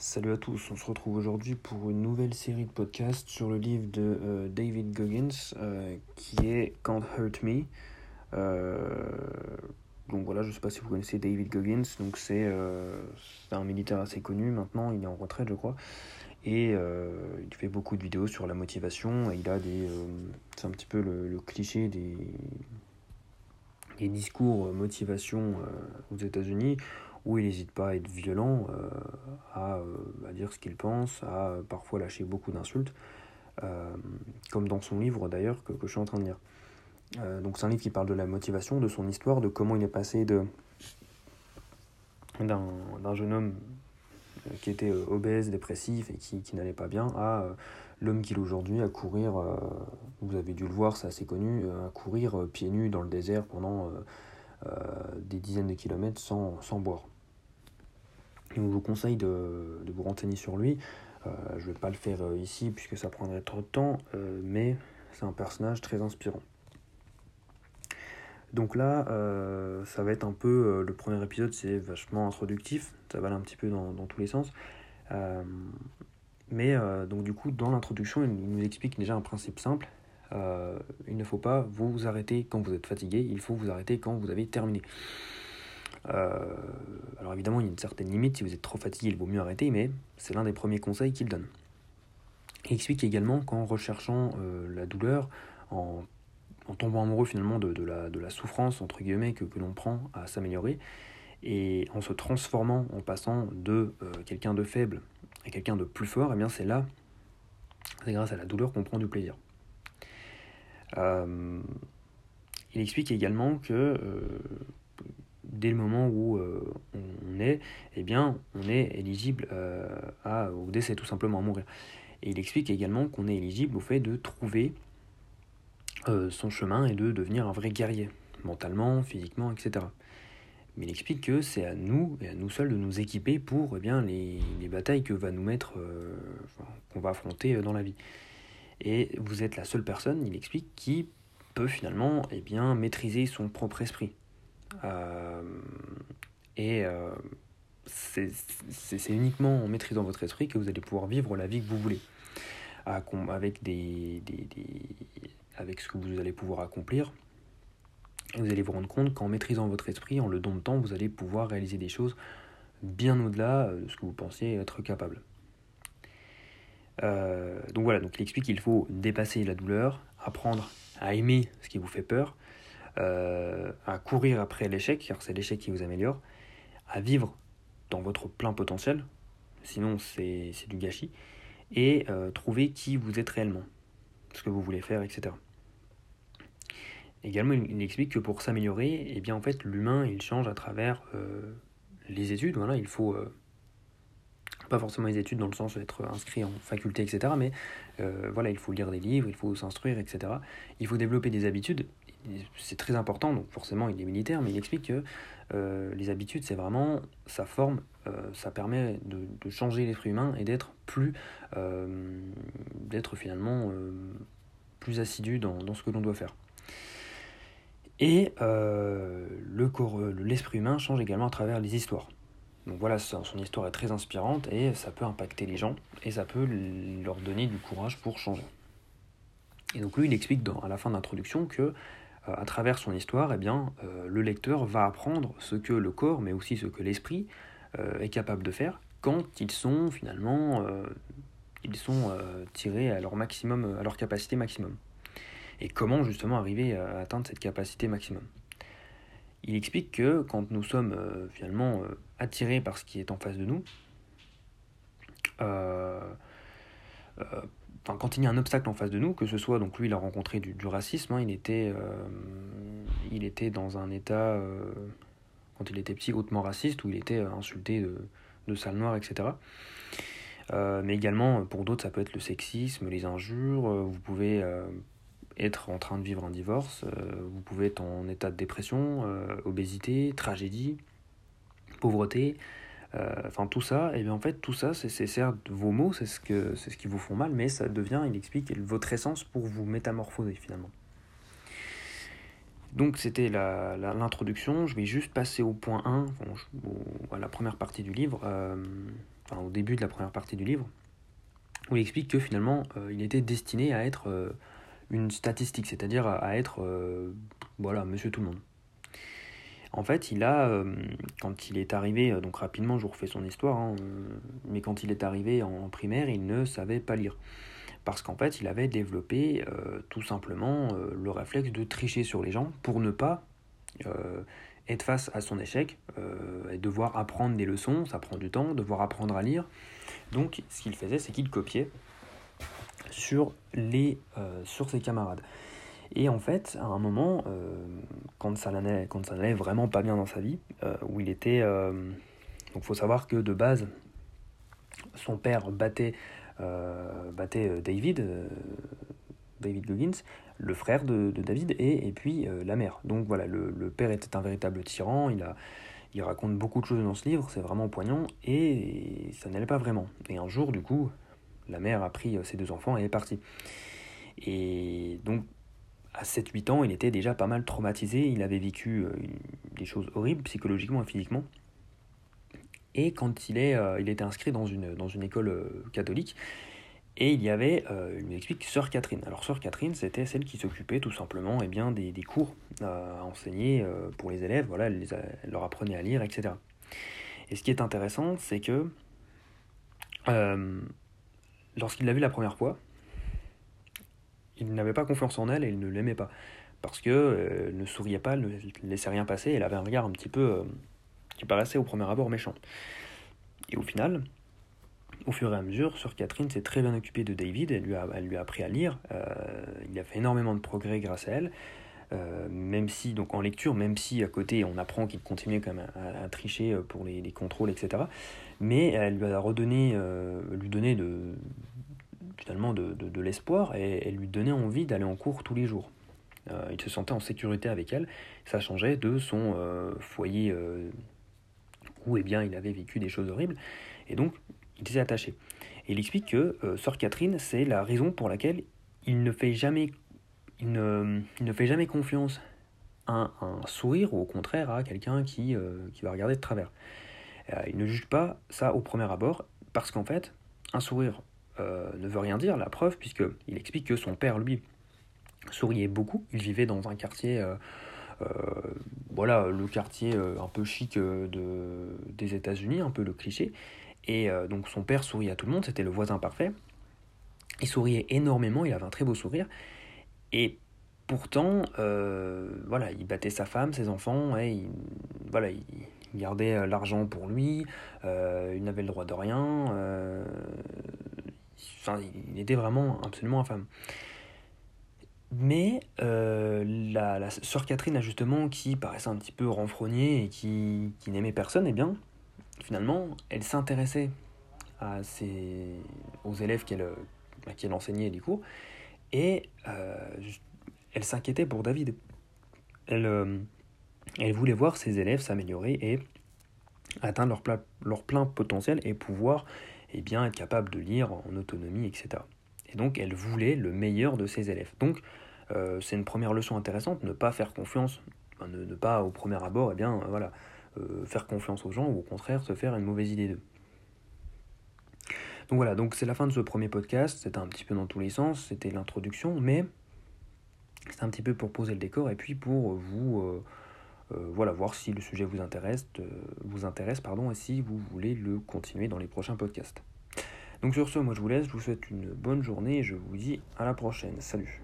Salut à tous, on se retrouve aujourd'hui pour une nouvelle série de podcasts sur le livre de euh, David Goggins euh, qui est Can't Hurt Me. Euh, donc voilà, je ne sais pas si vous connaissez David Goggins, donc c'est un militaire assez connu maintenant, il est en retraite je crois. Et il fait beaucoup de vidéos sur la motivation et il a des. c'est un petit peu le, cliché des, des discours motivation aux États-Unis où il n'hésite pas à être violent, euh, euh, à, dire ce qu'il pense, à euh, parfois lâcher beaucoup d'insultes, comme dans son livre d'ailleurs que, je suis en train de lire. donc c'est un livre qui parle de la motivation, de son histoire, de comment il est passé de d'un jeune homme qui était obèse, dépressif et qui, n'allait pas bien, à l'homme qu'il est aujourd'hui, à courir, vous avez dû le voir, c'est assez connu, à courir pieds nus dans le désert pendant des dizaines de kilomètres sans, sans boire je vous conseille de, vous renseigner sur lui. Euh, je ne vais pas le faire euh, ici puisque ça prendrait trop de temps, euh, mais c'est un personnage très inspirant. Donc là, ça va être un peu. le premier épisode, c'est vachement introductif, ça va aller un petit peu dans, tous les sens. mais donc, du coup, dans l'introduction, il nous explique déjà un principe simple. Il ne faut pas vous arrêter quand vous êtes fatigué, il faut vous arrêter quand vous avez terminé. Euh, alors évidemment, il y a une certaine limite, si vous êtes trop fatigué, il vaut mieux arrêter, mais c'est l'un des premiers conseils qu'il donne. Il explique également qu'en recherchant euh, la douleur, en, tombant amoureux finalement de, la, souffrance, entre guillemets, que, l'on prend à s'améliorer, et en se transformant, en passant de euh, quelqu'un de faible à quelqu'un de plus fort, et eh bien c'est là, c'est grâce à la douleur qu'on prend du plaisir. Il explique également que dès le moment où euh, on est, eh bien, on est éligible euh, au décès, tout simplement à mourir. Et il explique également qu'on est éligible au fait de trouver euh, son chemin et de devenir un vrai guerrier, mentalement, physiquement, etc. Mais il explique que c'est à nous et à nous seuls de nous équiper pour eh bien, les, les batailles que va nous mettre, qu'on va affronter dans la vie. Et vous êtes la seule personne, il explique, qui peut finalement eh bien, maîtriser son propre esprit. Euh, et euh, c'est uniquement en maîtrisant votre esprit que vous allez pouvoir vivre la vie que vous voulez. Avec, ce que vous allez pouvoir accomplir, vous allez vous rendre compte qu'en maîtrisant votre esprit, en le domptant, vous allez pouvoir réaliser des choses bien au-delà de ce que vous pensiez être capable. Euh, donc voilà, donc il explique qu'il faut dépasser la douleur, apprendre à aimer ce qui vous fait peur, euh, à courir après l'échec, car c'est l'échec qui vous améliore, à vivre dans votre plein potentiel, sinon c'est du gâchis, et euh, trouver qui vous êtes réellement, ce que vous voulez faire, etc. Également, il, explique que pour s'améliorer, eh bien en fait, l'humain, il change à travers les études. Voilà, il faut pas forcément les études dans le sens d'être inscrit en faculté, etc. Mais voilà, il faut lire des livres, il faut s'instruire, etc. Il faut développer des habitudes c'est très important, donc forcément il est militaire, mais il explique que euh, les habitudes, c'est vraiment, ça forme, euh, ça permet de, changer l'esprit humain et d'être plus, euh, d'être finalement plus assidu dans, ce que l'on doit faire. Et l'esprit humain change également à travers les histoires. Donc voilà, son histoire est très inspirante et ça peut impacter les gens et ça peut leur donner du courage pour changer. Et donc lui, il explique à la fin de l'introduction que euh, à travers son histoire, eh bien, euh, le lecteur va apprendre ce que le corps, mais aussi ce que l'esprit euh, est capable de faire quand ils sont finalement ils sont tirés à leur maximum, à leur capacité maximum. Et comment justement arriver à atteindre cette capacité maximum? Il explique que quand nous sommes finalement attirés par ce qui est en face de nous, quand il y a un obstacle en face de nous, que ce soit, donc lui il a rencontré du, racisme, hein, il, était, euh, il était dans un état, euh, quand il était petit, hautement raciste, où il était euh, insulté de, de sale noire, etc. mais également, pour d'autres, ça peut être le sexisme, les injures, vous pouvez être en train de vivre un divorce, vous pouvez être en état de dépression, obésité, tragédie, pauvreté, euh, enfin tout ça, et bien en fait tout ça, c'est certes vos mots, c'est ce, ce qui vous font mal, mais ça devient, il explique, votre essence pour vous métamorphoser finalement. Donc c'était l'introduction, je vais juste passer au point 1, à la première partie du livre. Euh, au début de la première partie du livre, où il explique que finalement, il était destiné à être une statistique, c'est-à-dire à, être, voilà, monsieur tout le monde. En fait, il a, quand il est arrivé, donc rapidement, je vous refais son histoire, hein, mais quand il est arrivé en primaire, il ne savait pas lire parce qu'en fait, il avait développé euh, tout simplement euh, le réflexe de tricher sur les gens pour ne pas euh, être face à son échec et devoir apprendre des leçons, ça prend du temps, devoir apprendre à lire. Donc, ce qu'il faisait, c'est qu'il copiait sur, les, sur ses camarades. Et en fait, à un moment, quand ça n'allait quand ça n'allait vraiment pas bien dans sa vie, où il était... donc, faut savoir que de base, son père battait euh, battait euh, David, euh, David Goggins, le frère de, David, et, et puis la mère. Donc voilà, le, père était un véritable tyran, il, a, il raconte beaucoup de choses dans ce livre, c'est vraiment poignant, et, ça n'allait pas vraiment. Et un jour, du coup, la mère a pris ses deux enfants et est partie. Et donc, à 7-8 ans, il était déjà pas mal traumatisé, il avait vécu des choses horribles psychologiquement et physiquement. Et quand il, est, euh, il était inscrit dans une, dans une école euh, catholique, et il y avait, euh, il m'explique, Sœur Catherine. Alors Sœur Catherine, c'était celle qui s'occupait tout simplement eh bien, des, des cours à enseigner pour les élèves, voilà, elle, leur apprenait à lire, etc. Et ce qui est intéressant, c'est que lorsqu'il l'a vue la première fois, il n'avait pas confiance en elle et il ne l'aimait pas. Parce que ne souriait pas, ne laissait rien passer, elle avait un regard un petit peu qui paraissait au premier abord méchant. Et au final, au fur et à mesure, Sœur Catherine s'est très bien occupée de David, elle lui a, lui a appris à lire, euh, il a fait énormément de progrès grâce à elle, euh, même si, donc en lecture, même si à côté on apprend qu'il continuait quand même à, tricher pour les, contrôles, etc. Mais elle lui a redonné, euh, lui donné de, finalement de, de, l'espoir et elle lui donnait envie d'aller en cours tous les jours. il se sentait en sécurité avec elle, ça changeait de son foyer où eh bien, il avait vécu des choses horribles, et donc il s'est attaché. Et il explique que euh, Sœur Catherine, c'est la raison pour laquelle il ne fait jamais, il ne, ne fait jamais confiance à un, sourire, ou au contraire à quelqu'un qui, euh, qui va regarder de travers. Euh, il ne juge pas ça au premier abord, parce qu'en fait, un sourire ne veut rien dire, la preuve, puisqu'il explique que son père, lui, souriait beaucoup, il vivait dans un quartier euh, voilà, le quartier euh, un peu chic euh, de, des États-Unis, un peu le cliché. Et donc son père souriait à tout le monde, c'était le voisin parfait. Il souriait énormément, il avait un très beau sourire. Et pourtant, voilà, il battait sa femme, ses enfants, et il, gardait l'argent pour lui, il n'avait le droit de rien. Il était vraiment absolument infâme. Mais euh, la, sœur Catherine, justement, qui paraissait un petit peu renfrognée et qui, qui n'aimait personne, eh bien, finalement, elle s'intéressait à ses, aux élèves qu'elle qu'elle enseignait les cours, et euh, elle s'inquiétait pour David. Elle, euh, elle voulait voir ses élèves s'améliorer et atteindre leur, leur plein potentiel et pouvoir eh bien, être capable de lire en autonomie, etc. Et donc, elle voulait le meilleur de ses élèves. Donc, euh, c'est une première leçon intéressante, ne pas faire confiance, ne, pas au premier abord, eh bien, voilà, euh, faire confiance aux gens, ou au contraire, se faire une mauvaise idée d'eux. Donc voilà, donc c'est la fin de ce premier podcast, c'était un petit peu dans tous les sens, c'était l'introduction, mais c'est un petit peu pour poser le décor et puis pour vous euh, voilà, voir si le sujet vous intéresse, vous intéresse pardon, et si vous voulez le continuer dans les prochains podcasts. Donc sur ce, moi je vous laisse, je vous souhaite une bonne journée et je vous dis à la prochaine. Salut